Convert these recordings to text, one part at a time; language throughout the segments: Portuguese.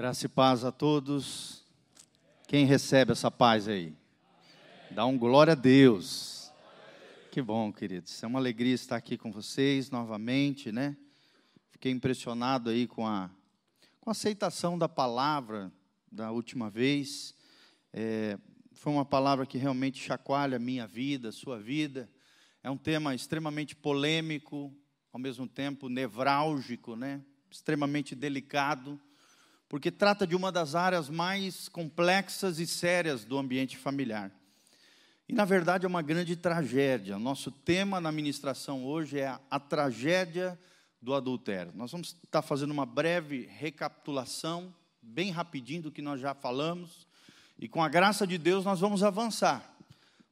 Graça e paz a todos. Quem recebe essa paz aí? Dá um glória a Deus. Que bom, queridos. É uma alegria estar aqui com vocês novamente, né? Fiquei impressionado aí com a, com a aceitação da palavra da última vez. É, foi uma palavra que realmente chacoalha a minha vida, a sua vida. É um tema extremamente polêmico, ao mesmo tempo nevrálgico, né? extremamente delicado, porque trata de uma das áreas mais complexas e sérias do ambiente familiar. E, na verdade, é uma grande tragédia. Nosso tema na ministração hoje é a, a tragédia do adultério. Nós vamos estar fazendo uma breve recapitulação, bem rapidinho, do que nós já falamos, e com a graça de Deus nós vamos avançar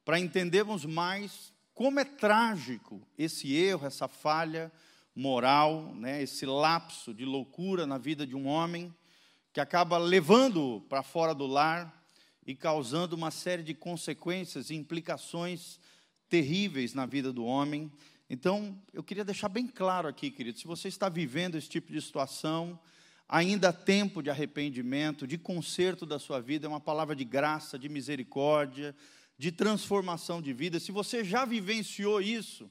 para entendermos mais como é trágico esse erro, essa falha moral, né, esse lapso de loucura na vida de um homem, que acaba levando para fora do lar e causando uma série de consequências e implicações terríveis na vida do homem. Então, eu queria deixar bem claro aqui, querido, se você está vivendo esse tipo de situação, ainda há tempo de arrependimento, de conserto da sua vida, é uma palavra de graça, de misericórdia, de transformação de vida. Se você já vivenciou isso,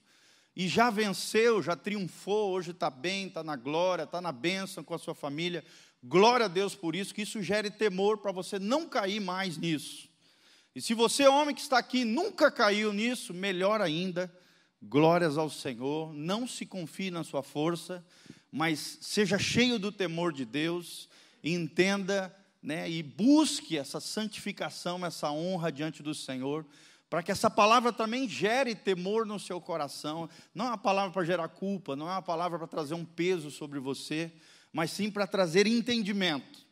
e já venceu, já triunfou, hoje está bem, está na glória, está na bênção com a sua família. Glória a Deus por isso, que isso gere temor para você não cair mais nisso. E se você, homem que está aqui, nunca caiu nisso, melhor ainda, glórias ao Senhor, não se confie na sua força, mas seja cheio do temor de Deus, entenda né, e busque essa santificação, essa honra diante do Senhor, para que essa palavra também gere temor no seu coração. Não é uma palavra para gerar culpa, não é uma palavra para trazer um peso sobre você, mas sim para trazer entendimento,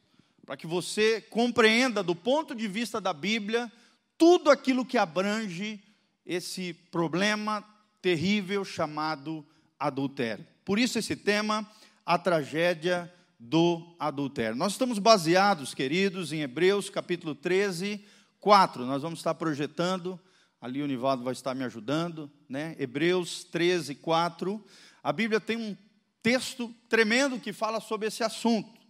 para que você compreenda do ponto de vista da Bíblia tudo aquilo que abrange esse problema terrível chamado adultério. Por isso esse tema, a tragédia do adultério. Nós estamos baseados, queridos, em Hebreus capítulo 13, 4. Nós vamos estar projetando, ali o Nivaldo vai estar me ajudando, né? Hebreus 13, 4. A Bíblia tem um texto tremendo que fala sobre esse assunto.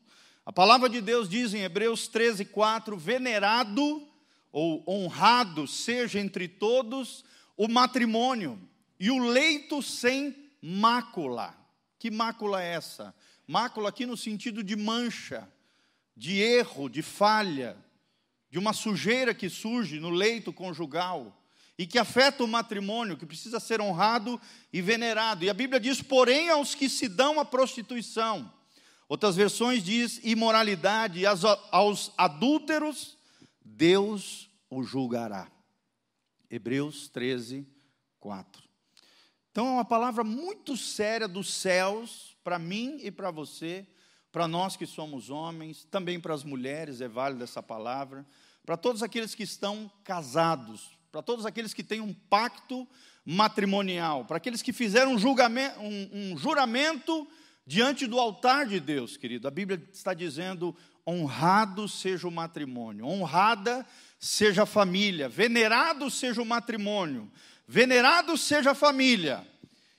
A palavra de Deus diz em Hebreus 13, 4: venerado ou honrado seja entre todos o matrimônio e o leito sem mácula. Que mácula é essa? Mácula aqui no sentido de mancha, de erro, de falha de uma sujeira que surge no leito conjugal e que afeta o matrimônio, que precisa ser honrado e venerado. E a Bíblia diz, porém, aos que se dão à prostituição. Outras versões diz imoralidade, e aos adúlteros, Deus o julgará. Hebreus 13, 4. Então é uma palavra muito séria dos céus, para mim e para você, para nós que somos homens, também para as mulheres, é válida essa palavra para todos aqueles que estão casados, para todos aqueles que têm um pacto matrimonial, para aqueles que fizeram um, um, um juramento diante do altar de Deus, querido. A Bíblia está dizendo: honrado seja o matrimônio, honrada seja a família, venerado seja o matrimônio, venerado seja a família,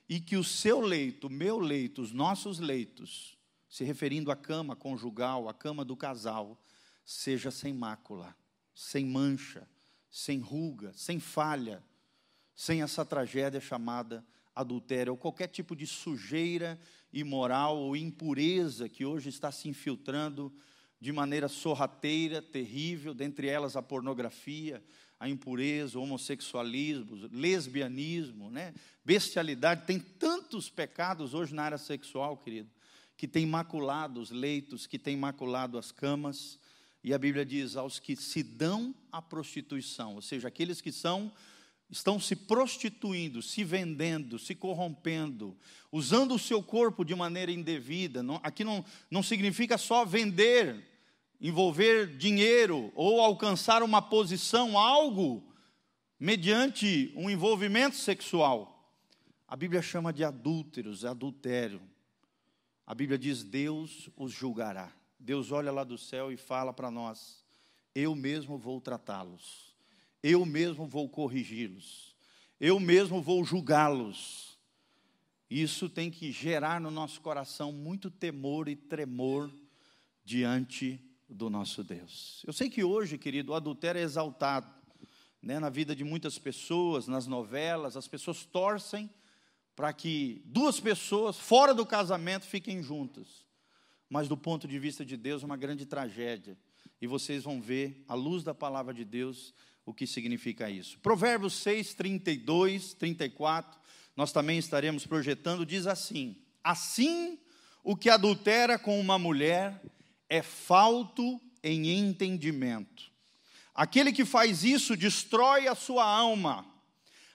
e que o seu leito, o meu leito, os nossos leitos, se referindo à cama conjugal, à cama do casal, seja sem mácula sem mancha, sem ruga, sem falha, sem essa tragédia chamada adultério, ou qualquer tipo de sujeira imoral ou impureza que hoje está se infiltrando de maneira sorrateira, terrível, dentre elas a pornografia, a impureza, o homossexualismo, lesbianismo, né? bestialidade. Tem tantos pecados hoje na área sexual, querido, que tem maculado os leitos, que tem maculado as camas. E a Bíblia diz aos que se dão à prostituição, ou seja, aqueles que são estão se prostituindo, se vendendo, se corrompendo, usando o seu corpo de maneira indevida. Não, aqui não, não significa só vender, envolver dinheiro ou alcançar uma posição, algo, mediante um envolvimento sexual. A Bíblia chama de adúlteros, adultério. A Bíblia diz: Deus os julgará. Deus olha lá do céu e fala para nós: eu mesmo vou tratá-los, eu mesmo vou corrigi-los, eu mesmo vou julgá-los. Isso tem que gerar no nosso coração muito temor e tremor diante do nosso Deus. Eu sei que hoje, querido, o adultério é exaltado né, na vida de muitas pessoas, nas novelas, as pessoas torcem para que duas pessoas fora do casamento fiquem juntas. Mas do ponto de vista de Deus, é uma grande tragédia. E vocês vão ver, à luz da palavra de Deus, o que significa isso. Provérbios 6, 32, 34, nós também estaremos projetando, diz assim: Assim, o que adultera com uma mulher é falto em entendimento. Aquele que faz isso destrói a sua alma,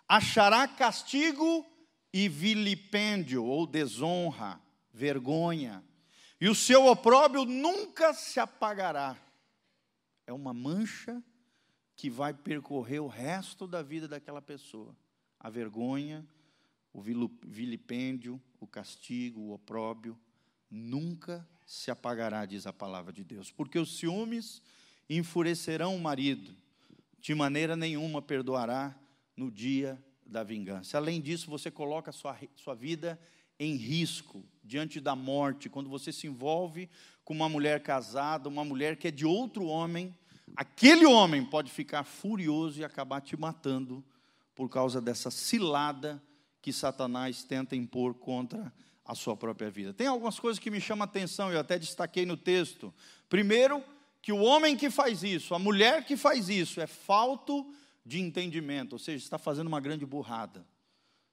achará castigo e vilipêndio, ou desonra, vergonha, e o seu opróbrio nunca se apagará. É uma mancha que vai percorrer o resto da vida daquela pessoa. A vergonha, o vilipêndio, o castigo, o opróbio, nunca se apagará, diz a palavra de Deus. Porque os ciúmes enfurecerão o marido, de maneira nenhuma perdoará no dia da vingança. Além disso, você coloca sua, sua vida em risco, diante da morte, quando você se envolve com uma mulher casada, uma mulher que é de outro homem, aquele homem pode ficar furioso e acabar te matando por causa dessa cilada que Satanás tenta impor contra a sua própria vida. Tem algumas coisas que me chamam a atenção, eu até destaquei no texto. Primeiro, que o homem que faz isso, a mulher que faz isso, é falto de entendimento, ou seja, está fazendo uma grande burrada.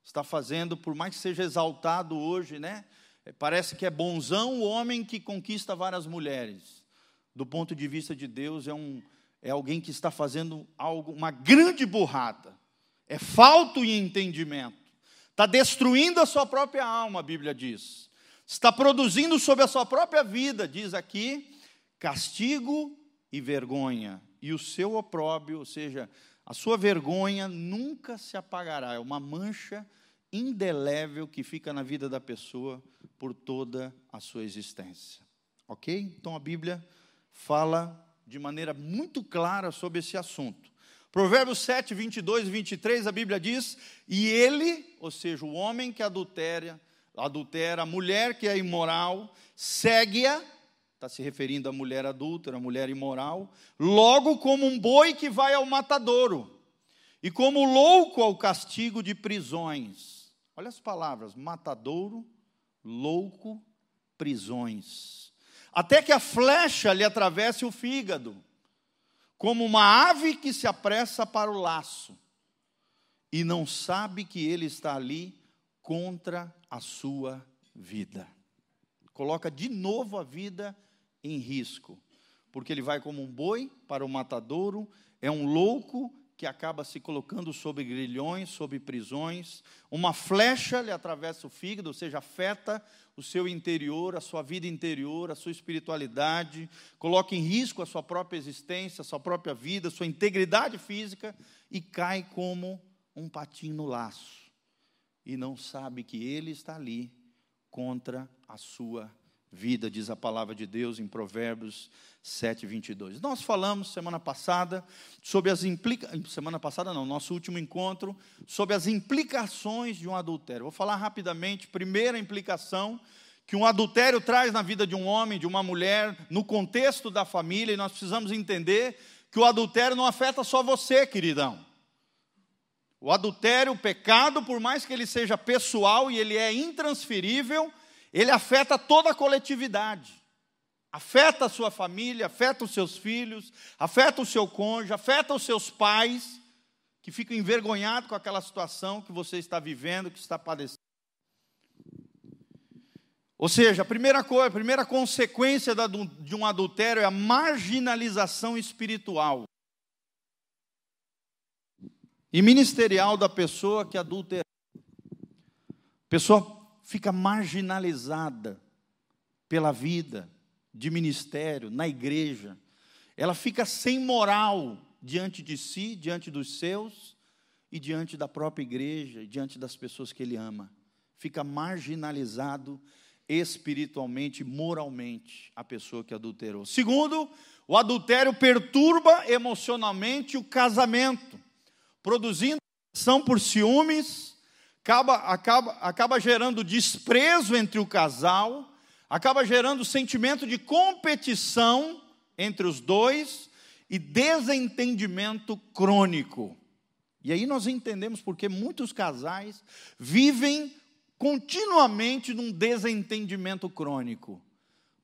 Está fazendo, por mais que seja exaltado hoje, né? Parece que é bonzão o homem que conquista várias mulheres. Do ponto de vista de Deus, é, um, é alguém que está fazendo algo, uma grande burrada, é falto em entendimento, está destruindo a sua própria alma, a Bíblia diz, está produzindo sobre a sua própria vida, diz aqui, castigo e vergonha, e o seu opróbio, ou seja, a sua vergonha nunca se apagará, é uma mancha indelével que fica na vida da pessoa por toda a sua existência. Ok? Então a Bíblia fala de maneira muito clara sobre esse assunto. Provérbios 7, 22 e 23, a Bíblia diz: E ele, ou seja, o homem que adultera, adultera a mulher que é imoral, segue-a, está se referindo à mulher adúltera, à mulher imoral, logo como um boi que vai ao matadouro, e como louco ao castigo de prisões. Olha as palavras: matadouro, louco, prisões até que a flecha lhe atravesse o fígado, como uma ave que se apressa para o laço e não sabe que ele está ali contra a sua vida. Coloca de novo a vida em risco, porque ele vai como um boi para o matadouro, é um louco que acaba se colocando sob grilhões, sob prisões. Uma flecha lhe atravessa o fígado, ou seja, afeta o seu interior, a sua vida interior, a sua espiritualidade, coloca em risco a sua própria existência, a sua própria vida, a sua integridade física e cai como um patinho no laço. E não sabe que ele está ali contra a sua vida, diz a palavra de Deus em Provérbios 7, 22. Nós falamos semana passada sobre as implicações, semana passada não, nosso último encontro, sobre as implicações de um adultério. Vou falar rapidamente, primeira implicação que um adultério traz na vida de um homem, de uma mulher, no contexto da família, e nós precisamos entender que o adultério não afeta só você, queridão. O adultério, o pecado, por mais que ele seja pessoal e ele é intransferível, ele afeta toda a coletividade. Afeta a sua família, afeta os seus filhos, afeta o seu cônjuge, afeta os seus pais, que ficam envergonhados com aquela situação que você está vivendo, que está padecendo. Ou seja, a primeira coisa, a primeira consequência de um adultério é a marginalização espiritual e ministerial da pessoa que adultera. Pessoa fica marginalizada pela vida, de ministério, na igreja. Ela fica sem moral diante de si, diante dos seus e diante da própria igreja, diante das pessoas que ele ama. Fica marginalizado espiritualmente, moralmente, a pessoa que adulterou. Segundo, o adultério perturba emocionalmente o casamento, produzindo ação por ciúmes, acaba, acaba, acaba gerando desprezo entre o casal, acaba gerando sentimento de competição entre os dois e desentendimento crônico. E aí nós entendemos porque muitos casais vivem continuamente num desentendimento crônico.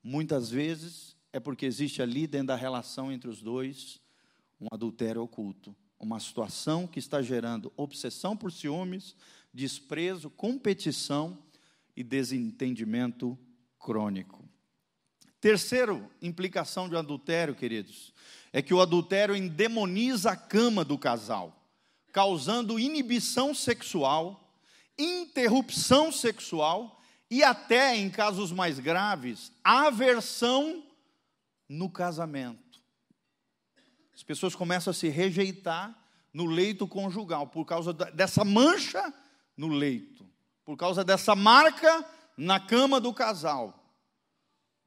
Muitas vezes é porque existe ali dentro da relação entre os dois um adultério oculto, uma situação que está gerando obsessão por ciúmes, desprezo, competição e desentendimento crônico. Terceiro implicação de um adultério, queridos, é que o adultério endemoniza a cama do casal, causando inibição sexual, interrupção sexual e até, em casos mais graves, aversão no casamento. As pessoas começam a se rejeitar no leito conjugal por causa dessa mancha no leito, por causa dessa marca na cama do casal.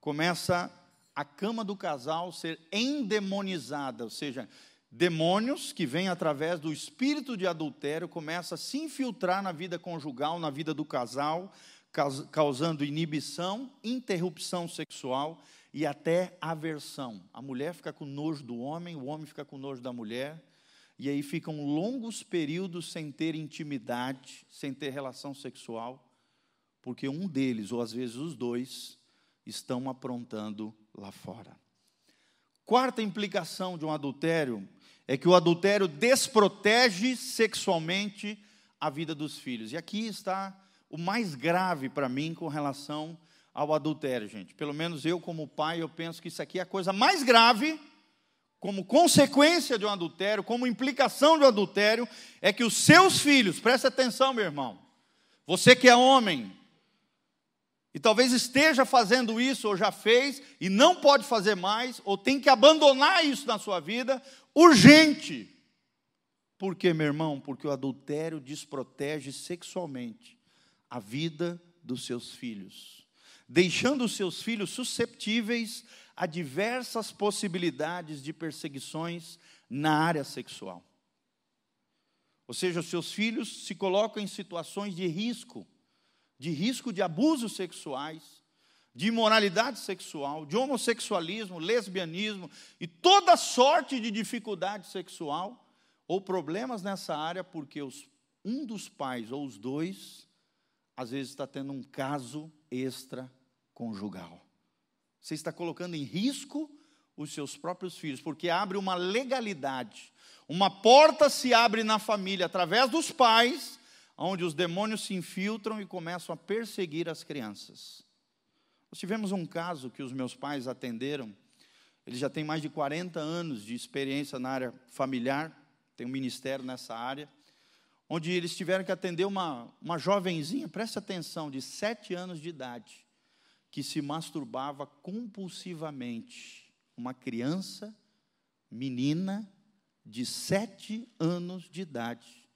Começa a cama do casal ser endemonizada, ou seja, demônios que vêm através do espírito de adultério começam a se infiltrar na vida conjugal, na vida do casal, causando inibição, interrupção sexual e até aversão. A mulher fica com nojo do homem, o homem fica com nojo da mulher, e aí ficam longos períodos sem ter intimidade, sem ter relação sexual, porque um deles, ou às vezes os dois, estão aprontando lá fora. Quarta implicação de um adultério é que o adultério desprotege sexualmente a vida dos filhos. E aqui está o mais grave para mim com relação ao adultério, gente. Pelo menos eu, como pai, eu penso que isso aqui é a coisa mais grave, como consequência de um adultério, como implicação de um adultério, é que os seus filhos, preste atenção, meu irmão, você que é homem, e talvez esteja fazendo isso, ou já fez, e não pode fazer mais, ou tem que abandonar isso na sua vida, urgente. Por quê, meu irmão? Porque o adultério desprotege sexualmente a vida dos seus filhos deixando os seus filhos susceptíveis a diversas possibilidades de perseguições na área sexual. Ou seja, os seus filhos se colocam em situações de risco, de risco de abusos sexuais, de imoralidade sexual, de homossexualismo, lesbianismo e toda sorte de dificuldade sexual ou problemas nessa área, porque os, um dos pais ou os dois, às vezes, está tendo um caso extra conjugal. Você está colocando em risco os seus próprios filhos, porque abre uma legalidade. Uma porta se abre na família através dos pais, onde os demônios se infiltram e começam a perseguir as crianças. Nós tivemos um caso que os meus pais atenderam, eles já têm mais de 40 anos de experiência na área familiar, tem um ministério nessa área, onde eles tiveram que atender uma, uma jovenzinha, preste atenção, de 7 anos de idade que se masturbava compulsivamente. Uma criança, menina, de sete anos de idade,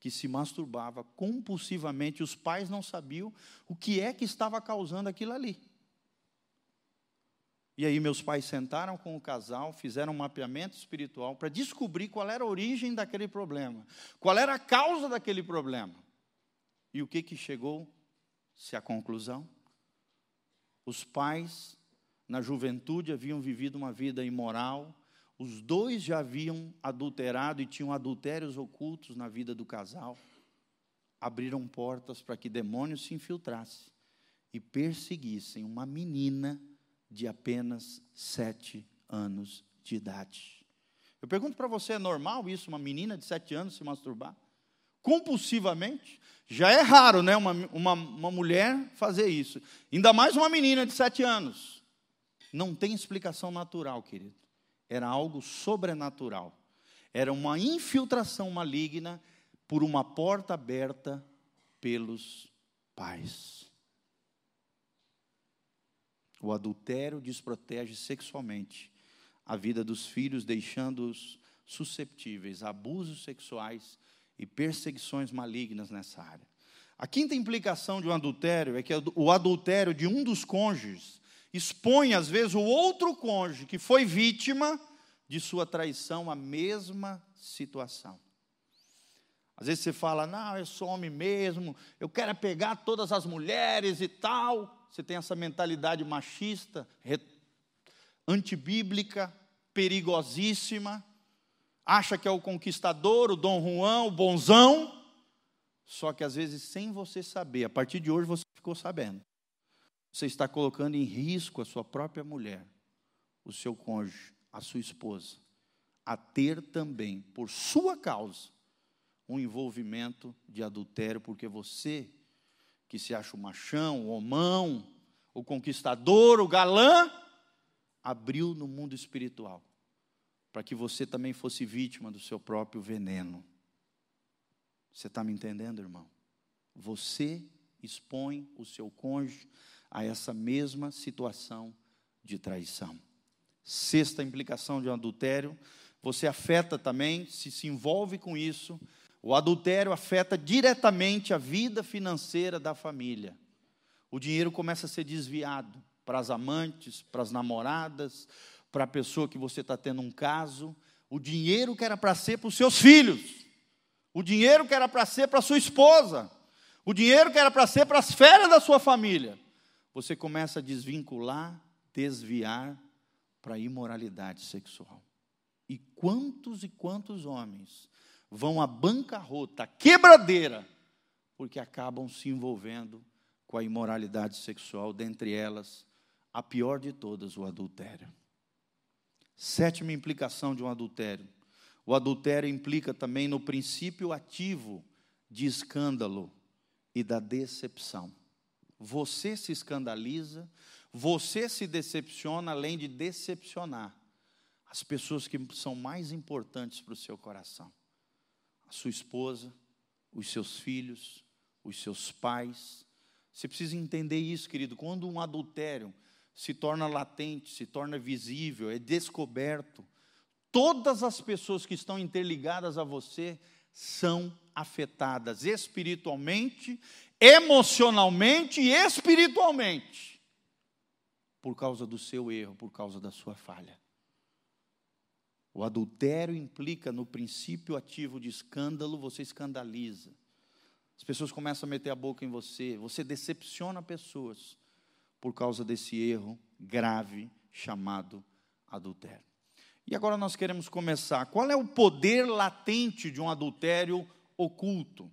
que se masturbava compulsivamente. Os pais não sabiam o que é que estava causando aquilo ali. E aí meus pais sentaram com o casal, fizeram um mapeamento espiritual para descobrir qual era a origem daquele problema, qual era a causa daquele problema. E o que que chegou-se à conclusão? Os pais, na juventude, haviam vivido uma vida imoral, os dois já haviam adulterado e tinham adultérios ocultos na vida do casal. Abriram portas para que demônios se infiltrassem e perseguissem uma menina de apenas sete anos de idade. Eu pergunto para você: é normal isso, uma menina de sete anos se masturbar? Compulsivamente. Já é raro, né, uma, uma, uma mulher fazer isso. Ainda mais uma menina de sete anos. Não tem explicação natural, querido. Era algo sobrenatural. Era uma infiltração maligna por uma porta aberta pelos pais. O adultério desprotege sexualmente a vida dos filhos, deixando-os susceptíveis a abusos sexuais e perseguições malignas nessa área. A quinta implicação de um adultério é que o adultério de um dos cônjuges expõe, às vezes, o outro cônjuge que foi vítima de sua traição à mesma situação. Às vezes você fala, não, eu sou homem mesmo, eu quero é pegar todas as mulheres e tal. Você tem essa mentalidade machista, antibíblica, perigosíssima, acha que é o conquistador, o Dom Juan, o bonzão, só que às vezes sem você saber, a partir de hoje você ficou sabendo. Você está colocando em risco a sua própria mulher, o seu cônjuge, a sua esposa, a ter também, por sua causa, um envolvimento de adultério, porque você, que se acha o machão, o homão, o conquistador, o galã, abriu no mundo espiritual, para que você também fosse vítima do seu próprio veneno. Você está me entendendo, irmão? Você expõe o seu cônjuge a essa mesma situação de traição. Sexta implicação de um adultério, você afeta também, se se envolve com isso, o adultério afeta diretamente a vida financeira da família. O dinheiro começa a ser desviado para as amantes, para as namoradas, para a pessoa que você está tendo um caso. O dinheiro que era para ser para os seus filhos. O dinheiro que era para ser para sua esposa. O dinheiro que era para ser para as férias da sua família. Você começa a desvincular, desviar para a imoralidade sexual. E quantos e quantos homens vão à bancarrota, quebradeira, porque acabam se envolvendo com a imoralidade sexual, dentre elas, a pior de todas, o adultério. Sétima implicação de um adultério: o adultério implica também no princípio ativo de escândalo e da decepção. Você se escandaliza, você se decepciona, além de decepcionar as pessoas que são mais importantes para o seu coração: a sua esposa, os seus filhos, os seus pais. Você precisa entender isso, querido. Quando um adultério se torna latente, se torna visível, é descoberto, todas as pessoas que estão interligadas a você são afetadas espiritualmente, emocionalmente e espiritualmente por causa do seu erro, por causa da sua falha. O adultério implica no princípio ativo de escândalo, você escandaliza. As pessoas começam a meter a boca em você, você decepciona pessoas por causa desse erro grave chamado adultério. E agora nós queremos começar. Qual é o poder latente de um adultério oculto?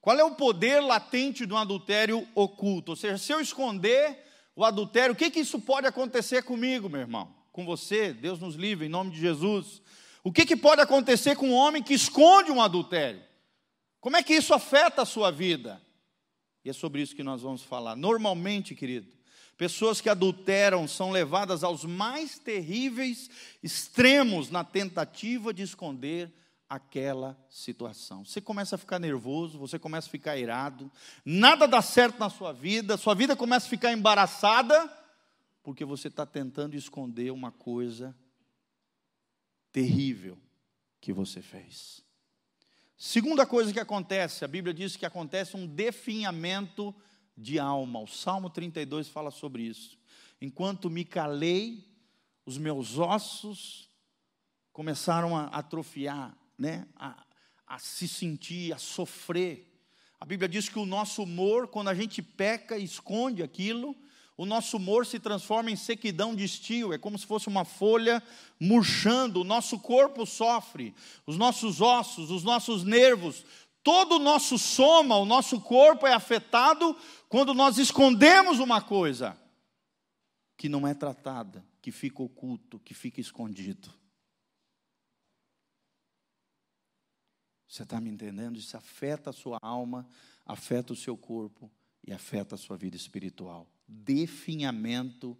Qual é o poder latente de um adultério oculto? Ou seja, se eu esconder o adultério, o que, que isso pode acontecer comigo, meu irmão? Com você, Deus nos livre, em nome de Jesus. O que, que pode acontecer com um homem que esconde um adultério? Como é que isso afeta a sua vida? E é sobre isso que nós vamos falar. Normalmente, querido, Pessoas que adulteram são levadas aos mais terríveis extremos na tentativa de esconder aquela situação. Você começa a ficar nervoso, você começa a ficar irado, nada dá certo na sua vida, sua vida começa a ficar embaraçada, porque você está tentando esconder uma coisa terrível que você fez. Segunda coisa que acontece, a Bíblia diz que acontece um definhamento de alma. O Salmo 32 fala sobre isso. Enquanto me calei, os meus ossos começaram a atrofiar, né? a, a se sentir, a sofrer. A Bíblia diz que o nosso humor, quando a gente peca e esconde aquilo, o nosso humor se transforma em sequidão de estio, é como se fosse uma folha murchando, o nosso corpo sofre, os nossos ossos, os nossos nervos, todo o nosso soma, o nosso corpo é afetado quando nós escondemos uma coisa que não é tratada, que fica oculto, que fica escondido. Você está me entendendo? Isso afeta a sua alma, afeta o seu corpo e afeta a sua vida espiritual. Definhamento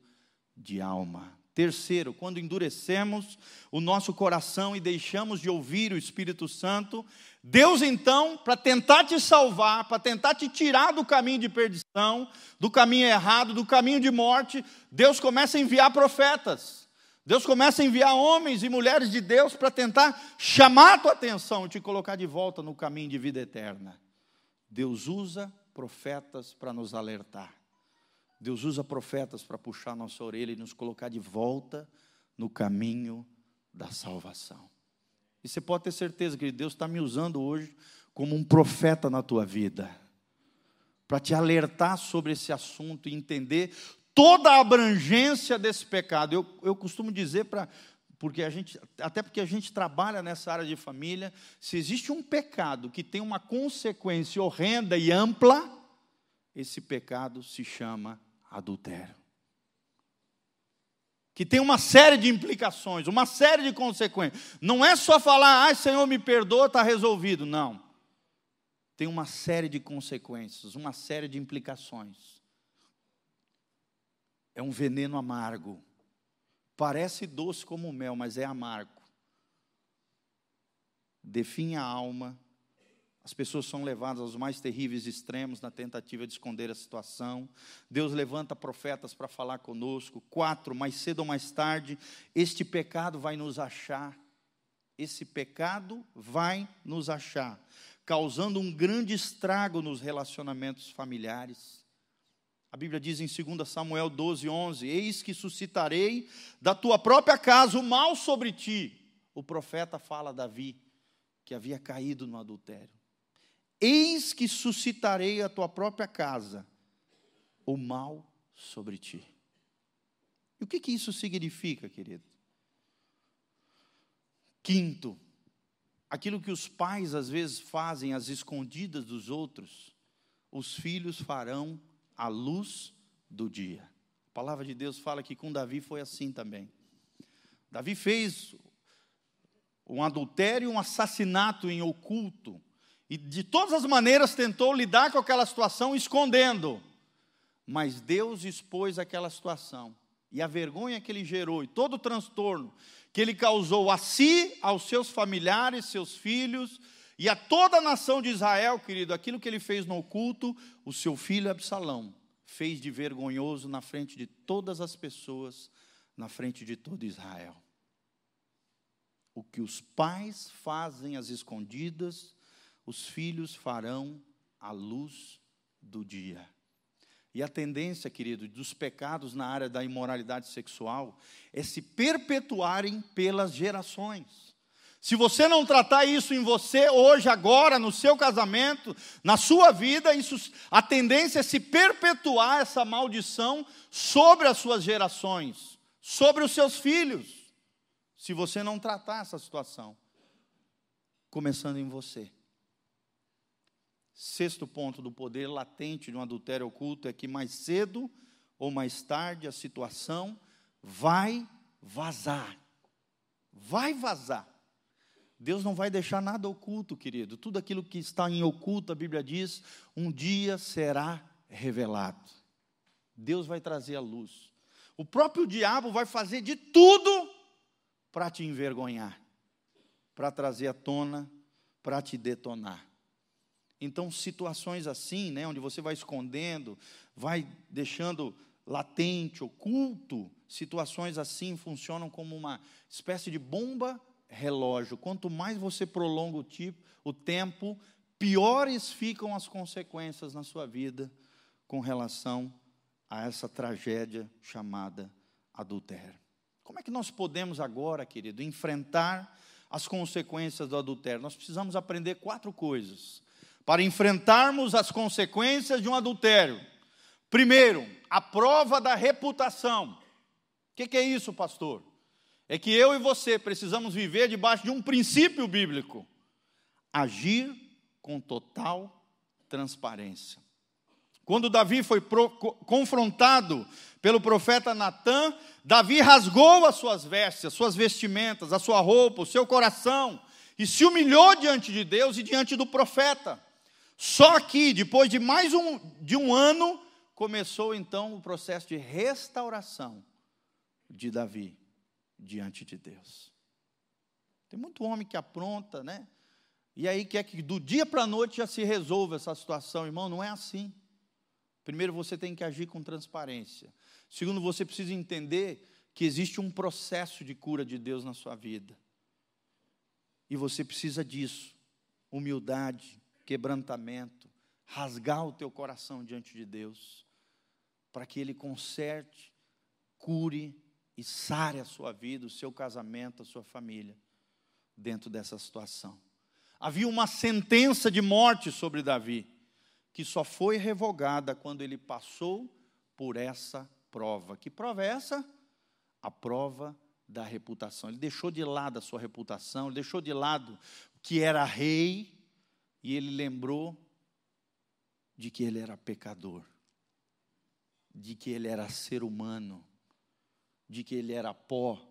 de alma. Terceiro, quando endurecemos o nosso coração e deixamos de ouvir o Espírito Santo, Deus então, para tentar te salvar, para tentar te tirar do caminho de perdição, do caminho errado, do caminho de morte, Deus começa a enviar profetas. Deus começa a enviar homens e mulheres de Deus para tentar chamar a tua atenção e te colocar de volta no caminho de vida eterna. Deus usa profetas para nos alertar. Deus usa profetas para puxar nossa orelha e nos colocar de volta no caminho da salvação. E você pode ter certeza que Deus está me usando hoje como um profeta na tua vida, para te alertar sobre esse assunto e entender toda a abrangência desse pecado. Eu, eu costumo dizer para. Porque a gente, até porque a gente trabalha nessa área de família, se existe um pecado que tem uma consequência horrenda e ampla, esse pecado se chama adultério. Que tem uma série de implicações, uma série de consequências. Não é só falar, ai Senhor, me perdoa, está resolvido. Não. Tem uma série de consequências, uma série de implicações. É um veneno amargo. Parece doce como mel, mas é amargo. Definha a alma, as pessoas são levadas aos mais terríveis extremos na tentativa de esconder a situação. Deus levanta profetas para falar conosco. Quatro, mais cedo ou mais tarde, este pecado vai nos achar. Esse pecado vai nos achar, causando um grande estrago nos relacionamentos familiares. A Bíblia diz em 2 Samuel 12, 11: Eis que suscitarei da tua própria casa o mal sobre ti. O profeta fala a Davi, que havia caído no adultério. Eis que suscitarei a tua própria casa o mal sobre ti. E o que, que isso significa, querido? Quinto, aquilo que os pais às vezes fazem às escondidas dos outros, os filhos farão à luz do dia. A palavra de Deus fala que com Davi foi assim também. Davi fez um adultério, um assassinato em oculto, e de todas as maneiras tentou lidar com aquela situação escondendo. Mas Deus expôs aquela situação. E a vergonha que ele gerou e todo o transtorno que ele causou a si, aos seus familiares, seus filhos e a toda a nação de Israel, querido, aquilo que ele fez no oculto, o seu filho Absalão fez de vergonhoso na frente de todas as pessoas, na frente de todo Israel. O que os pais fazem às escondidas, os filhos farão a luz do dia. E a tendência, querido, dos pecados na área da imoralidade sexual é se perpetuarem pelas gerações. Se você não tratar isso em você hoje, agora, no seu casamento, na sua vida, isso, a tendência é se perpetuar essa maldição sobre as suas gerações, sobre os seus filhos, se você não tratar essa situação, começando em você. Sexto ponto do poder latente de um adultério oculto é que mais cedo ou mais tarde a situação vai vazar. Vai vazar. Deus não vai deixar nada oculto, querido. Tudo aquilo que está em oculto, a Bíblia diz, um dia será revelado. Deus vai trazer a luz. O próprio diabo vai fazer de tudo para te envergonhar, para trazer à tona, para te detonar. Então, situações assim, né, onde você vai escondendo, vai deixando latente, oculto, situações assim funcionam como uma espécie de bomba relógio. Quanto mais você prolonga o, tipo, o tempo, piores ficam as consequências na sua vida com relação a essa tragédia chamada adultério. Como é que nós podemos agora, querido, enfrentar as consequências do adultério? Nós precisamos aprender quatro coisas para enfrentarmos as consequências de um adultério. Primeiro, a prova da reputação. O que, que, é isso, pastor? É que eu e você precisamos viver debaixo de um princípio bíblico: agir com total transparência. Quando Davi foi pro, confrontado pelo profeta Natã, Davi rasgou as suas vestes, as suas vestimentas, a sua roupa, o seu coração, e se humilhou diante de Deus e diante do profeta. Só que, depois de mais um, de um ano, começou então o processo de restauração de Davi diante de Deus. Tem muito homem que apronta, né? E aí quer que do dia para a noite já se resolva essa situação, irmão, não é assim. Primeiro você tem que agir com transparência. Segundo, você precisa entender que existe um processo de cura de Deus na sua vida. E você precisa disso. Humildade, quebrantamento, rasgar o teu coração diante de Deus, para que Ele conserte, cure e sare a sua vida, o seu casamento, a sua família, dentro dessa situação. Havia uma sentença de morte sobre Davi, que só foi revogada quando ele passou por essa prova. Que prova é essa? A prova da reputação. Ele deixou de lado a sua reputação, ele deixou de lado que era rei e ele lembrou de que ele era pecador, de que ele era ser humano, de que ele era pó,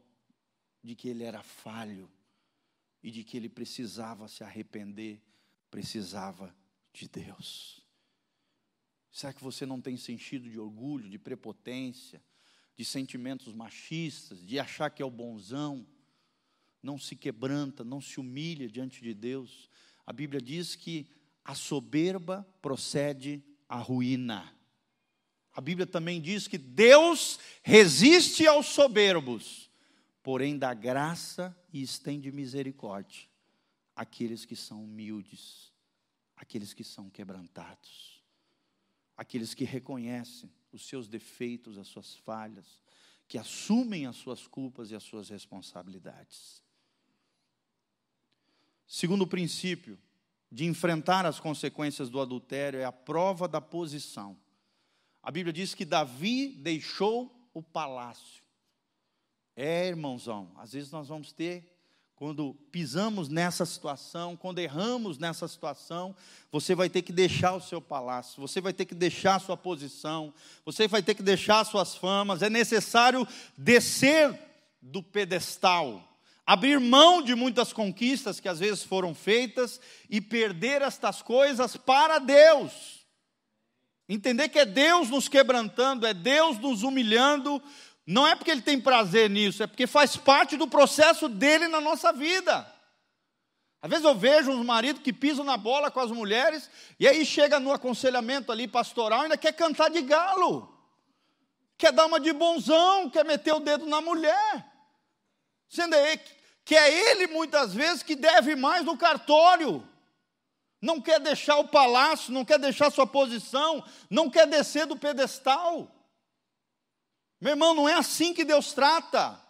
de que ele era falho e de que ele precisava se arrepender, precisava de Deus. Será que você não tem sentido de orgulho, de prepotência, de sentimentos machistas, de achar que é o bonzão? Não se quebranta, não se humilha diante de Deus. A Bíblia diz que a soberba procede à ruína. A Bíblia também diz que Deus resiste aos soberbos, porém dá graça e estende misericórdia àqueles que são humildes, àqueles que são quebrantados aqueles que reconhecem os seus defeitos, as suas falhas, que assumem as suas culpas e as suas responsabilidades. Segundo princípio de enfrentar as consequências do adultério é a prova da posição. A Bíblia diz que Davi deixou o palácio. É, irmãozão, às vezes nós vamos ter quando pisamos nessa situação, quando erramos nessa situação, você vai ter que deixar o seu palácio, você vai ter que deixar a sua posição, você vai ter que deixar suas famas. É necessário descer do pedestal, abrir mão de muitas conquistas que às vezes foram feitas e perder estas coisas para Deus. Entender que é Deus nos quebrantando, é Deus nos humilhando, não é porque ele tem prazer nisso, é porque faz parte do processo dele na nossa vida. Às vezes eu vejo uns maridos que pisam na bola com as mulheres, e aí chega no aconselhamento ali pastoral, ainda quer cantar de galo, quer dar uma de bonzão, quer meter o dedo na mulher. Sendo que é ele muitas vezes que deve mais no cartório. Não quer deixar o palácio, não quer deixar sua posição, não quer descer do pedestal. Meu irmão, não é assim que Deus trata.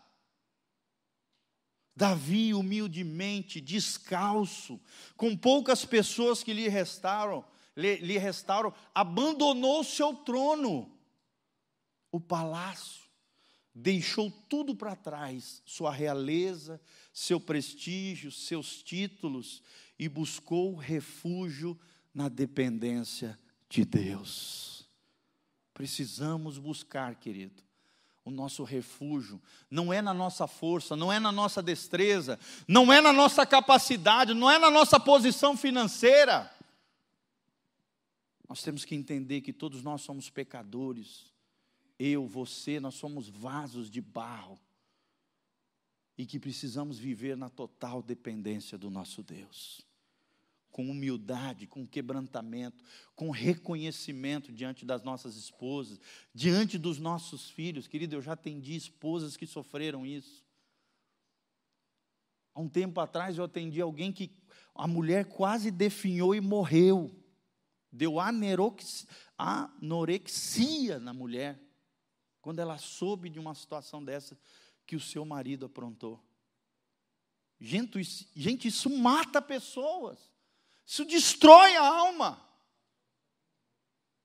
Davi, humildemente, descalço, com poucas pessoas que lhe restaram, lhe, restaram, abandonou seu trono, o palácio, deixou tudo para trás, sua realeza, seu prestígio, seus títulos, e buscou refúgio na dependência de Deus. Precisamos buscar, querido, o nosso refúgio. Não é na nossa força, não é na nossa destreza, não é na nossa capacidade, não é na nossa posição financeira. Nós temos que entender que todos nós somos pecadores. Eu, você, nós somos vasos de barro. E que precisamos viver na total dependência do nosso Deus com humildade, com quebrantamento, com reconhecimento diante das nossas esposas, diante dos nossos filhos. Querido, eu já atendi esposas que sofreram isso. Há um tempo atrás eu atendi alguém que a mulher quase definhou e morreu. Deu anorexia na mulher, quando ela soube de uma situação dessa que o seu marido aprontou. Gente, gente, isso mata pessoas. Isso destrói a alma.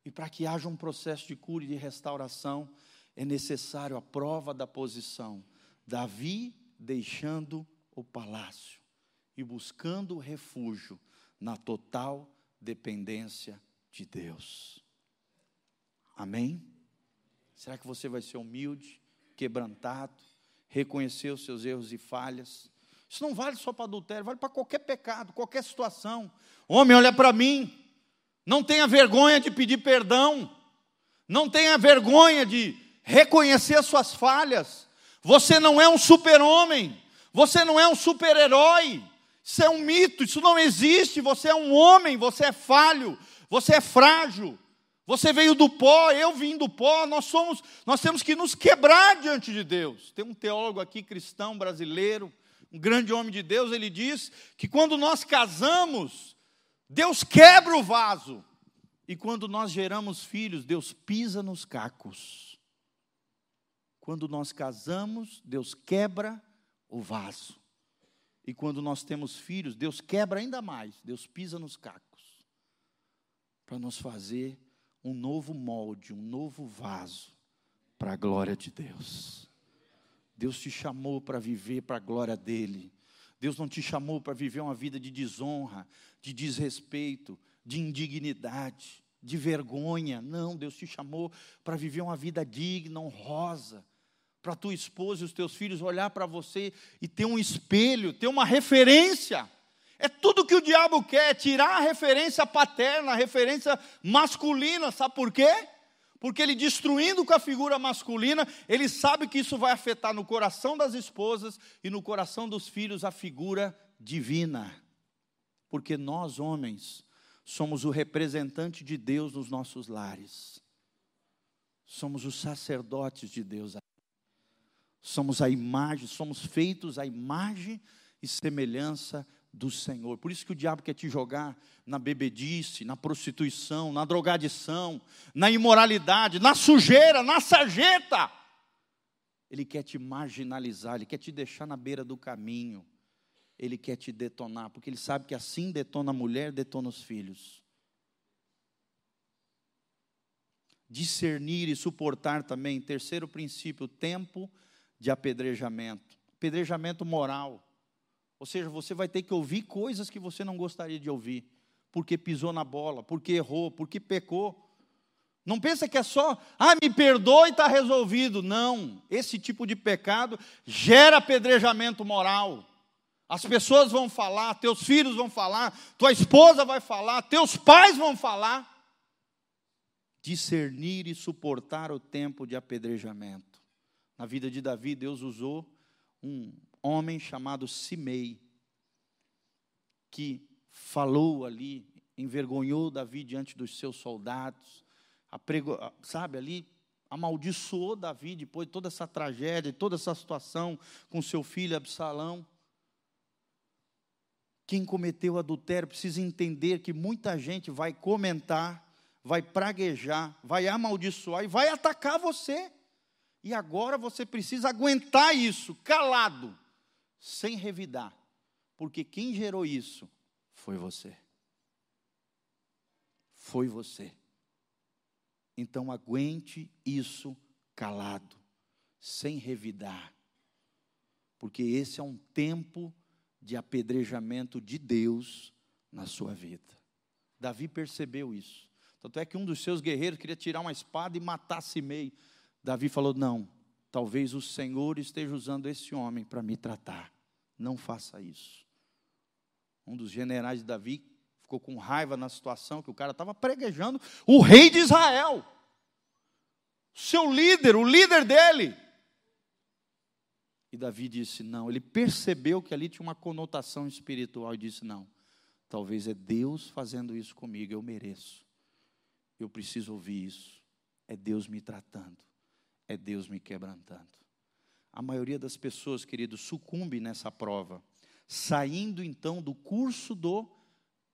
E para que haja um processo de cura e de restauração, é necessário a prova da posição. Davi deixando o palácio e buscando refúgio na total dependência de Deus. Amém? Será que você vai ser humilde, quebrantado, reconhecer os seus erros e falhas? Isso não vale só para adultério, vale para qualquer pecado, qualquer situação. Homem, olha para mim. Não tenha vergonha de pedir perdão. Não tenha vergonha de reconhecer as suas falhas. Você não é um super-homem. Você não é um super-herói. Isso é um mito, isso não existe. Você é um homem, você é falho, você é frágil. Você veio do pó, eu vim do pó, nós somos, nós temos que nos quebrar diante de Deus. Tem um teólogo aqui cristão brasileiro, um grande homem de Deus, ele diz que quando nós casamos, Deus quebra o vaso. E quando nós geramos filhos, Deus pisa nos cacos. Quando nós casamos, Deus quebra o vaso. E quando nós temos filhos, Deus quebra ainda mais, Deus pisa nos cacos. Para nos fazer um novo molde, um novo vaso para a glória de Deus. Deus te chamou para viver para a glória dEle. Deus não te chamou para viver uma vida de desonra, de desrespeito, de indignidade, de vergonha. Não, Deus te chamou para viver uma vida digna, honrosa, para tua esposa e os teus filhos olhar para você e ter um espelho, ter uma referência. É tudo que o diabo quer, tirar a referência paterna, a referência masculina, sabe por quê? Porque ele destruindo com a figura masculina, ele sabe que isso vai afetar no coração das esposas e no coração dos filhos a figura divina. Porque nós, homens, somos o representante de Deus nos nossos lares. Somos os sacerdotes de Deus. Somos a imagem, somos feitos à imagem e semelhança do Senhor. Por isso que o diabo quer te jogar na bebedice, na prostituição, na drogadição, na imoralidade, na sujeira, na sarjeta. Ele quer te marginalizar, ele quer te deixar na beira do caminho. Ele quer te detonar, porque ele sabe que assim detona a mulher, detona os filhos. Discernir e suportar também, terceiro princípio, tempo de apedrejamento. Apedrejamento moral. Ou seja, você vai ter que ouvir coisas que você não gostaria de ouvir, porque pisou na bola, porque errou, porque pecou. Não pensa que é só, ah, me perdoe e está resolvido. Não, esse tipo de pecado gera apedrejamento moral. As pessoas vão falar, teus filhos vão falar, tua esposa vai falar, teus pais vão falar. Discernir e suportar o tempo de apedrejamento. Na vida de Davi, Deus usou um homem chamado Simei, que falou ali, envergonhou Davi diante dos seus soldados, aprego, sabe, ali amaldiçoou Davi depois de toda essa tragédia, toda essa situação com seu filho Absalão. Quem cometeu adultério precisa entender que muita gente vai comentar, vai praguejar, vai amaldiçoar e vai atacar você. E agora você precisa aguentar isso, calado sem revidar, porque quem gerou isso foi você. Foi você. Então aguente isso calado, sem revidar, porque esse é um tempo de apedrejamento de Deus na sua vida. Davi percebeu isso. Tanto é que um dos seus guerreiros queria tirar uma espada e matar Simei. Davi falou: Não, talvez o Senhor esteja usando esse homem para me tratar. Não faça isso. Um dos generais de Davi ficou com raiva na situação que o cara estava preguejando o rei de Israel. Seu líder, o líder dele. E Davi disse: Não, ele percebeu que ali tinha uma conotação espiritual e disse: Não, talvez é Deus fazendo isso comigo, eu mereço. Eu preciso ouvir isso. É Deus me tratando é Deus me quebrantando. A maioria das pessoas, querido, sucumbe nessa prova, saindo então do curso do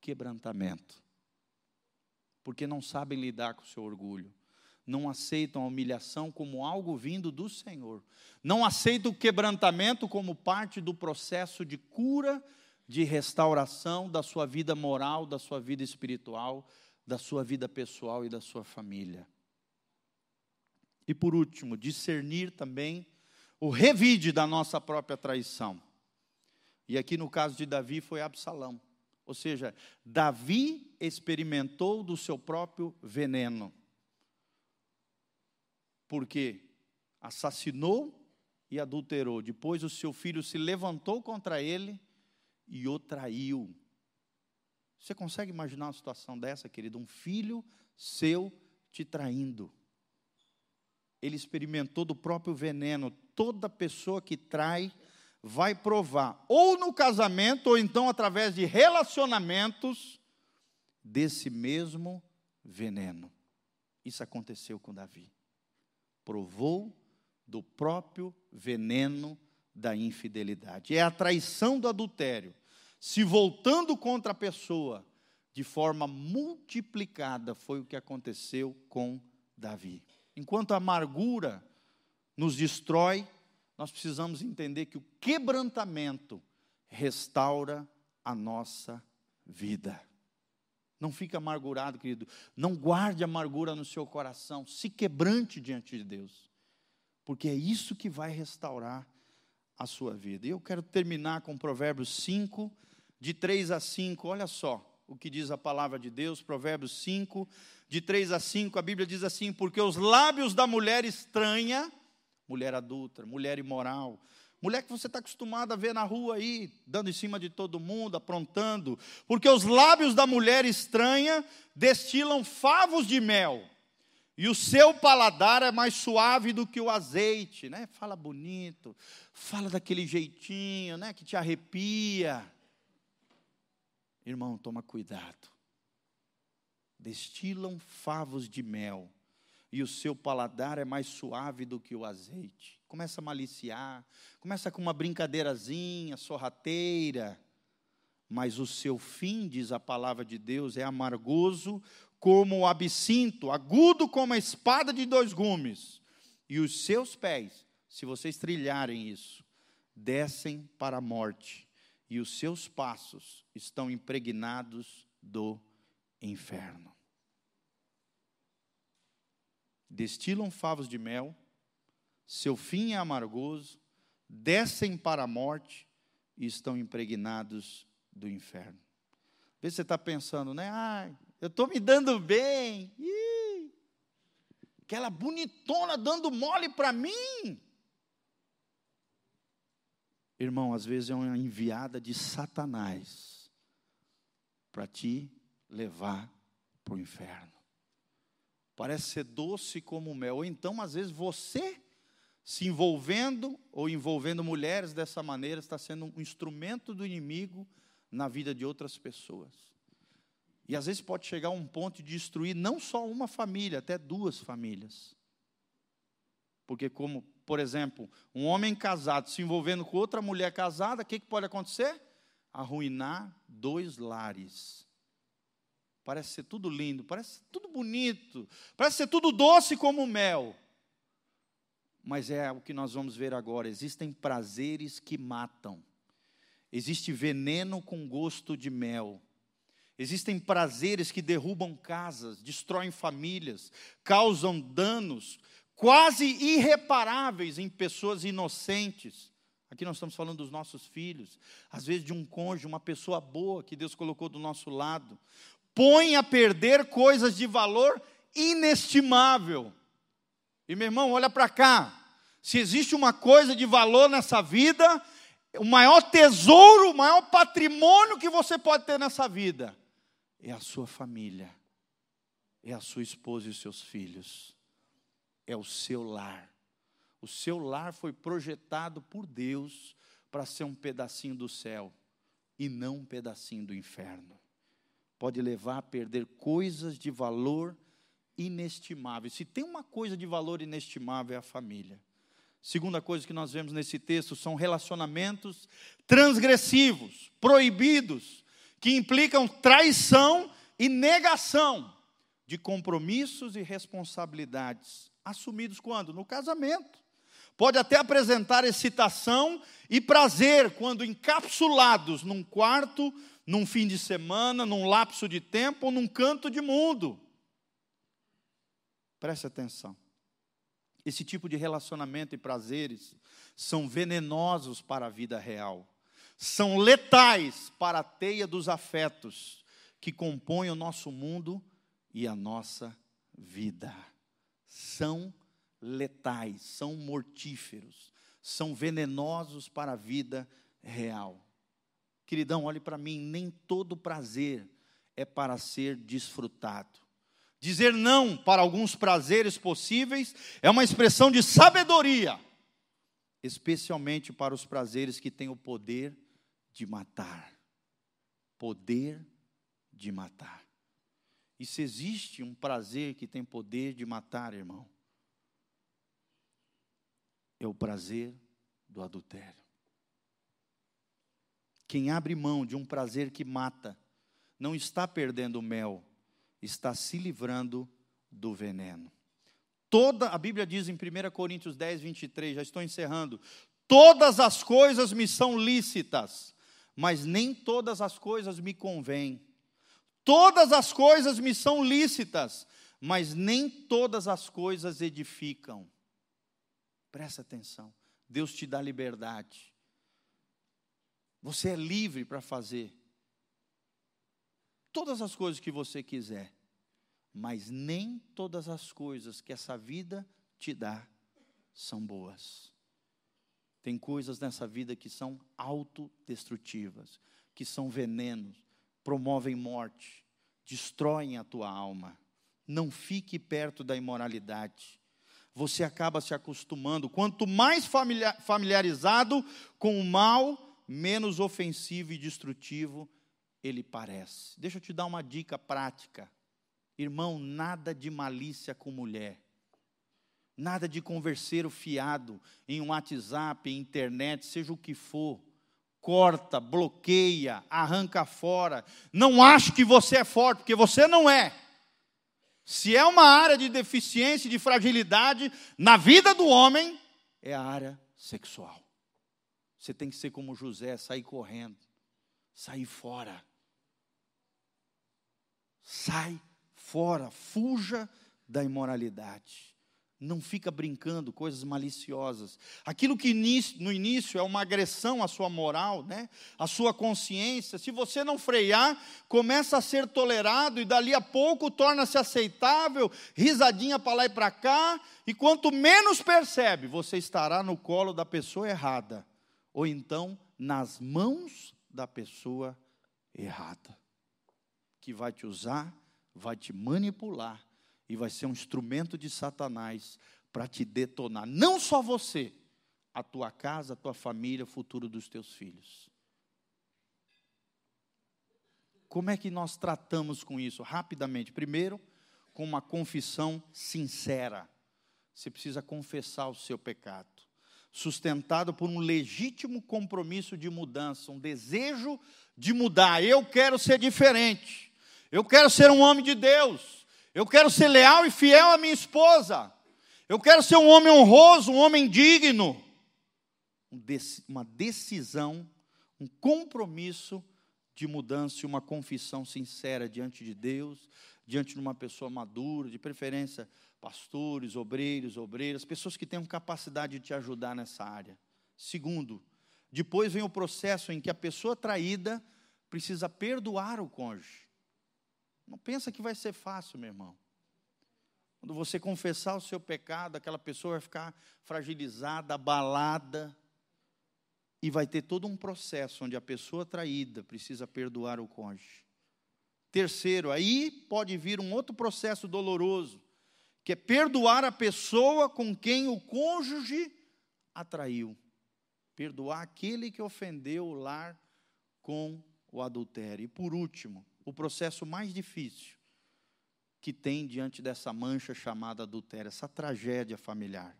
quebrantamento, porque não sabem lidar com o seu orgulho, não aceitam a humilhação como algo vindo do Senhor, não aceitam o quebrantamento como parte do processo de cura, de restauração da sua vida moral, da sua vida espiritual, da sua vida pessoal e da sua família. E por último, discernir também o revide da nossa própria traição. E aqui no caso de Davi foi Absalão. Ou seja, Davi experimentou do seu próprio veneno. Porque assassinou e adulterou. Depois o seu filho se levantou contra ele e o traiu. Você consegue imaginar uma situação dessa, querido? Um filho seu te traindo ele experimentou do próprio veneno. Toda pessoa que trai vai provar, ou no casamento, ou então através de relacionamentos, desse mesmo veneno. Isso aconteceu com Davi. Provou do próprio veneno da infidelidade. É a traição do adultério, se voltando contra a pessoa de forma multiplicada, foi o que aconteceu com Davi. Enquanto a amargura nos destrói, nós precisamos entender que o quebrantamento restaura a nossa vida. Não fique amargurado, querido. Não guarde amargura no seu coração. Se quebrante diante de Deus. porque é isso que vai restaurar a sua vida. E eu quero terminar com Provérbios 5, de 3 a 5. Olha só o que diz a palavra de Deus, Provérbios 5, de 3 a 5. A Bíblia diz assim: Porque os lábios da mulher estranha, mulher adulta, mulher imoral, mulher que você está acostumado a ver na rua aí, dando em cima de todo mundo, aprontando, porque os lábios da mulher estranha destilam favos de mel e o seu paladar é mais suave do que o azeite, né? Fala bonito, fala daquele jeitinho, né? Que te arrepia. Irmão, toma cuidado. Destilam favos de mel e o seu paladar é mais suave do que o azeite. Começa a maliciar, começa com uma brincadeirazinha, sorrateira, mas o seu fim, diz a palavra de Deus, é amargoso como o absinto, agudo como a espada de dois gumes. E os seus pés, se vocês trilharem isso, descem para a morte, e os seus passos estão impregnados do inferno. Destilam favos de mel, seu fim é amargoso, descem para a morte e estão impregnados do inferno. Vê se você está pensando, né? Ah, eu estou me dando bem. Ih, aquela bonitona dando mole para mim. Irmão, às vezes é uma enviada de Satanás para te levar para o inferno. Parece ser doce como mel. Ou então, às vezes, você se envolvendo ou envolvendo mulheres dessa maneira está sendo um instrumento do inimigo na vida de outras pessoas. E às vezes pode chegar a um ponto de destruir não só uma família, até duas famílias. Porque, como, por exemplo, um homem casado se envolvendo com outra mulher casada, o que, que pode acontecer? Arruinar dois lares. Parece ser tudo lindo, parece ser tudo bonito, parece ser tudo doce como mel. Mas é o que nós vamos ver agora: existem prazeres que matam, existe veneno com gosto de mel. Existem prazeres que derrubam casas, destroem famílias, causam danos quase irreparáveis em pessoas inocentes. Aqui nós estamos falando dos nossos filhos, às vezes de um cônjuge, uma pessoa boa que Deus colocou do nosso lado. Põe a perder coisas de valor inestimável. E meu irmão, olha para cá. Se existe uma coisa de valor nessa vida, o maior tesouro, o maior patrimônio que você pode ter nessa vida é a sua família, é a sua esposa e os seus filhos, é o seu lar. O seu lar foi projetado por Deus para ser um pedacinho do céu e não um pedacinho do inferno. Pode levar a perder coisas de valor inestimável. Se tem uma coisa de valor inestimável é a família. Segunda coisa que nós vemos nesse texto são relacionamentos transgressivos, proibidos, que implicam traição e negação de compromissos e responsabilidades assumidos quando? No casamento. Pode até apresentar excitação e prazer quando encapsulados num quarto, num fim de semana, num lapso de tempo ou num canto de mundo. Preste atenção. Esse tipo de relacionamento e prazeres são venenosos para a vida real são letais para a teia dos afetos que compõem o nosso mundo e a nossa vida. São letais, são mortíferos, são venenosos para a vida real. Queridão, olhe para mim, nem todo prazer é para ser desfrutado. Dizer não para alguns prazeres possíveis é uma expressão de sabedoria, especialmente para os prazeres que têm o poder de matar. Poder de matar. E se existe um prazer que tem poder de matar, irmão, é o prazer do adultério. Quem abre mão de um prazer que mata, não está perdendo o mel, está se livrando do veneno. Toda, a Bíblia diz em 1 Coríntios 10, 23, já estou encerrando: todas as coisas me são lícitas, mas nem todas as coisas me convêm. Todas as coisas me são lícitas, mas nem todas as coisas edificam. Presta atenção. Deus te dá liberdade. Você é livre para fazer todas as coisas que você quiser, mas nem todas as coisas que essa vida te dá são boas. Tem coisas nessa vida que são autodestrutivas, que são venenos, promovem morte, destroem a tua alma. Não fique perto da imoralidade. Você acaba se acostumando. Quanto mais familiarizado com o mal, menos ofensivo e destrutivo ele parece. Deixa eu te dar uma dica prática. Irmão, nada de malícia com mulher. Nada de converseiro fiado em um WhatsApp, internet, seja o que for. Corta, bloqueia, arranca fora. Não acho que você é forte, porque você não é. Se é uma área de deficiência, de fragilidade na vida do homem, é a área sexual. Você tem que ser como José, sair correndo, sair fora. Sai fora, fuja da imoralidade. Não fica brincando coisas maliciosas. Aquilo que no início é uma agressão à sua moral, né? à sua consciência, se você não frear, começa a ser tolerado e dali a pouco torna-se aceitável, risadinha para lá e para cá, e quanto menos percebe, você estará no colo da pessoa errada, ou então nas mãos da pessoa errada, que vai te usar, vai te manipular e vai ser um instrumento de Satanás para te detonar. Não só você, a tua casa, a tua família, o futuro dos teus filhos. Como é que nós tratamos com isso? Rapidamente. Primeiro, com uma confissão sincera. Você precisa confessar o seu pecado. Sustentado por um legítimo compromisso de mudança, um desejo de mudar. Eu quero ser diferente. Eu quero ser um homem de Deus. Eu quero ser leal e fiel à minha esposa. Eu quero ser um homem honroso, um homem digno. Uma decisão, um compromisso de mudança e uma confissão sincera diante de Deus, diante de uma pessoa madura, de preferência pastores, obreiros, obreiras, pessoas que tenham capacidade de te ajudar nessa área. Segundo, depois vem o processo em que a pessoa traída precisa perdoar o cônjuge. Não pensa que vai ser fácil, meu irmão. Quando você confessar o seu pecado, aquela pessoa vai ficar fragilizada, abalada, e vai ter todo um processo onde a pessoa traída precisa perdoar o cônjuge. Terceiro, aí pode vir um outro processo doloroso, que é perdoar a pessoa com quem o cônjuge atraiu. Perdoar aquele que ofendeu o lar com o adultério. E por último, o processo mais difícil que tem diante dessa mancha chamada adultério, essa tragédia familiar,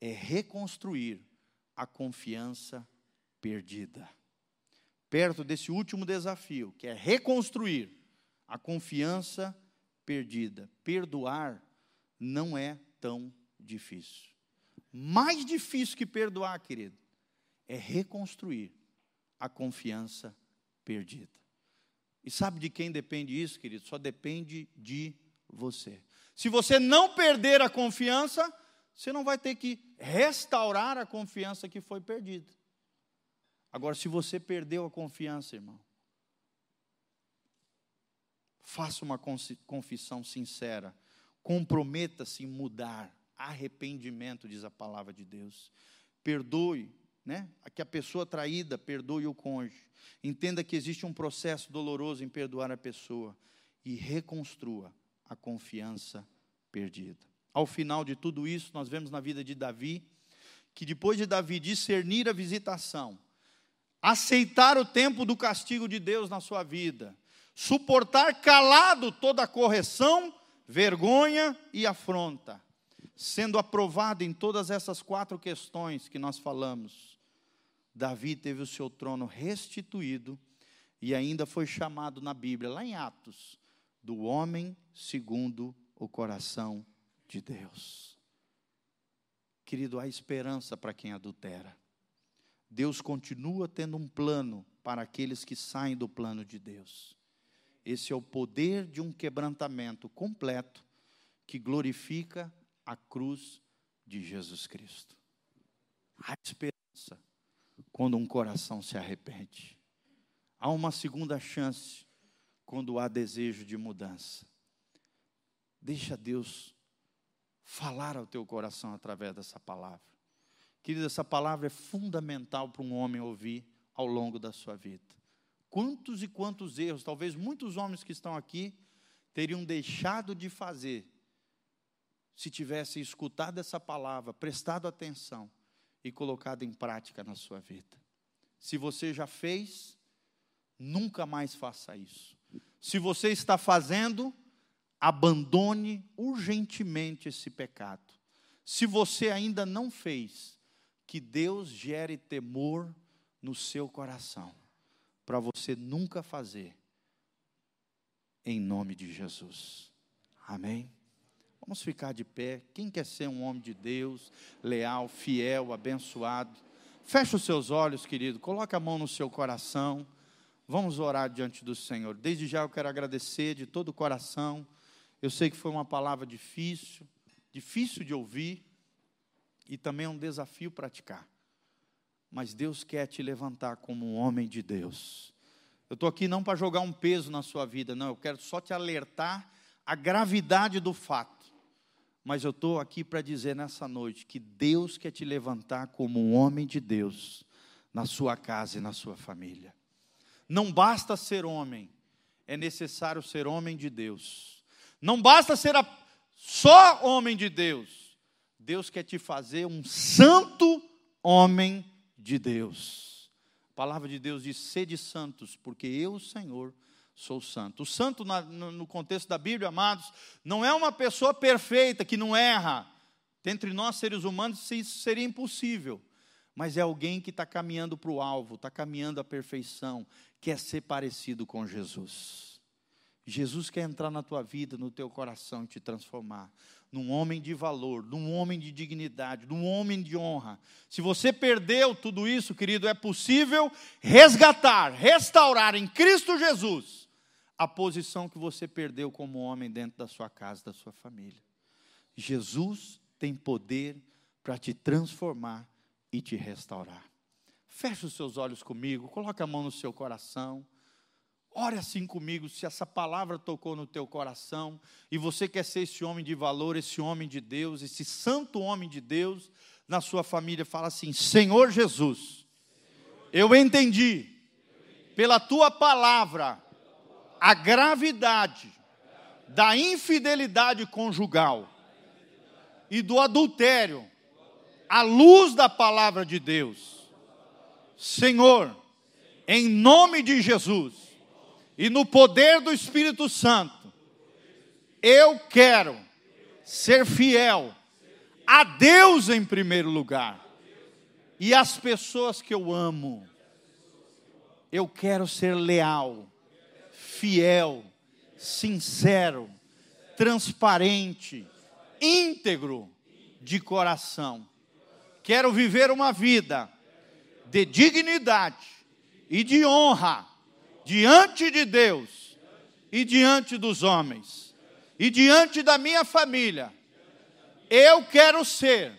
é reconstruir a confiança perdida. Perto desse último desafio, que é reconstruir a confiança perdida. Perdoar não é tão difícil. Mais difícil que perdoar, querido, é reconstruir a confiança perdida. E sabe de quem depende isso, querido? Só depende de você. Se você não perder a confiança, você não vai ter que restaurar a confiança que foi perdida. Agora, se você perdeu a confiança, irmão, faça uma confissão sincera, comprometa-se em mudar, arrependimento, diz a palavra de Deus. Perdoe né? Que a pessoa traída perdoe o cônjuge. Entenda que existe um processo doloroso em perdoar a pessoa e reconstrua a confiança perdida. Ao final de tudo isso, nós vemos na vida de Davi que depois de Davi discernir a visitação, aceitar o tempo do castigo de Deus na sua vida, suportar calado toda a correção, vergonha e afronta, sendo aprovado em todas essas quatro questões que nós falamos, Davi teve o seu trono restituído e ainda foi chamado na Bíblia, lá em Atos, do homem segundo o coração de Deus. Querido, há esperança para quem adultera. Deus continua tendo um plano para aqueles que saem do plano de Deus. Esse é o poder de um quebrantamento completo que glorifica a cruz de Jesus Cristo. Há esperança quando um coração se arrepende. Há uma segunda chance quando há desejo de mudança. Deixa Deus falar ao teu coração através dessa palavra. Querido, essa palavra é fundamental para um homem ouvir ao longo da sua vida. Quantos e quantos erros, talvez muitos homens que estão aqui teriam deixado de fazer se tivessem escutado essa palavra, prestado atenção e colocado em prática na sua vida. Se você já fez, nunca mais faça isso. Se você está fazendo, abandone urgentemente esse pecado. Se você ainda não fez, que Deus gere temor no seu coração, para você nunca fazer, em nome de Jesus. Amém? Vamos ficar de pé. Quem quer ser um homem de Deus, leal, fiel, abençoado? Feche os seus olhos, querido. Coloque a mão no seu coração. Vamos orar diante do Senhor. Desde já eu quero agradecer de todo o coração. Eu sei que foi uma palavra difícil, difícil de ouvir e também é um desafio praticar. Mas Deus quer te levantar como um homem de Deus. Eu estou aqui não para jogar um peso na sua vida, não. Eu quero só te alertar a gravidade do fato mas eu estou aqui para dizer nessa noite que Deus quer te levantar como um homem de Deus na sua casa e na sua família. Não basta ser homem, é necessário ser homem de Deus. Não basta ser a, só homem de Deus. Deus quer te fazer um santo homem de Deus. A palavra de Deus diz: sede santos, porque eu, Senhor, sou santo. O santo, no contexto da Bíblia, amados, não é uma pessoa perfeita que não erra. Entre nós, seres humanos, isso seria impossível. Mas é alguém que está caminhando para o alvo, está caminhando à perfeição, quer ser parecido com Jesus. Jesus quer entrar na tua vida, no teu coração e te transformar num homem de valor, num homem de dignidade, num homem de honra. Se você perdeu tudo isso, querido, é possível resgatar, restaurar em Cristo Jesus a posição que você perdeu como homem dentro da sua casa, da sua família. Jesus tem poder para te transformar e te restaurar. Feche os seus olhos comigo, coloque a mão no seu coração. Ore assim comigo, se essa palavra tocou no teu coração e você quer ser esse homem de valor, esse homem de Deus, esse santo homem de Deus na sua família, fala assim: Senhor Jesus, eu entendi pela tua palavra a gravidade da infidelidade conjugal e do adultério à luz da palavra de Deus. Senhor, em nome de Jesus e no poder do Espírito Santo, eu quero ser fiel a Deus em primeiro lugar e às pessoas que eu amo. Eu quero ser leal fiel, sincero, transparente, íntegro de coração. Quero viver uma vida de dignidade e de honra diante de Deus e diante dos homens e diante da minha família. Eu quero ser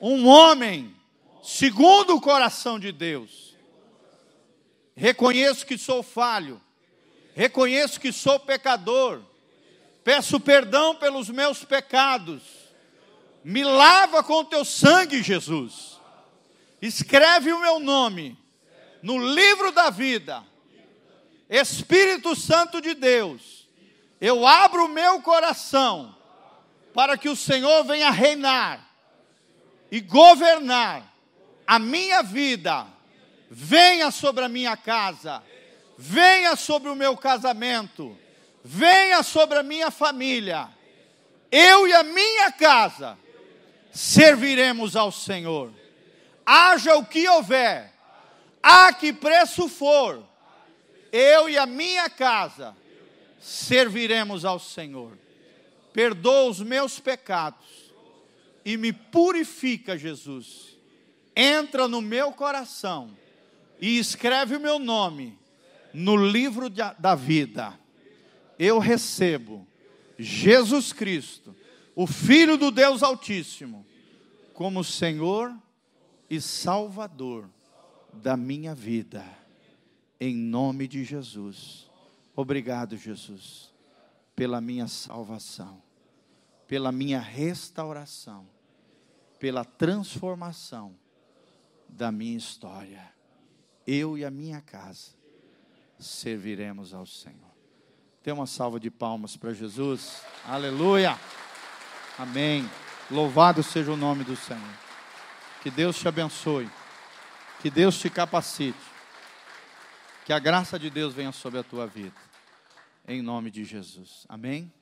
um homem segundo o coração de Deus. Reconheço que sou falho, reconheço que sou pecador, peço perdão pelos meus pecados, me lava com o teu sangue, Jesus, escreve o meu nome no livro da vida, Espírito Santo de Deus, eu abro o meu coração para que o Senhor venha reinar e governar a minha vida, venha sobre a minha casa venha sobre o meu casamento, venha sobre a minha família. Eu e a minha casa serviremos ao Senhor. Haja o que houver, a que preço for, eu e a minha casa serviremos ao Senhor. Perdoa os meus pecados e me purifica, Jesus. Entra no meu coração e escreve o meu nome no livro da vida, eu recebo Jesus Cristo, o Filho do Deus Altíssimo, como Senhor e Salvador da minha vida. Em nome de Jesus. Obrigado, Jesus, pela minha salvação, pela minha restauração, pela transformação da minha história. Eu e a minha casa serviremos ao Senhor. Tem uma salva de palmas para Jesus. Aleluia. Amém. Louvado seja o nome do Senhor. Que Deus te abençoe. Que Deus te capacite. Que a graça de Deus venha sobre a tua vida. Em nome de Jesus. Amém.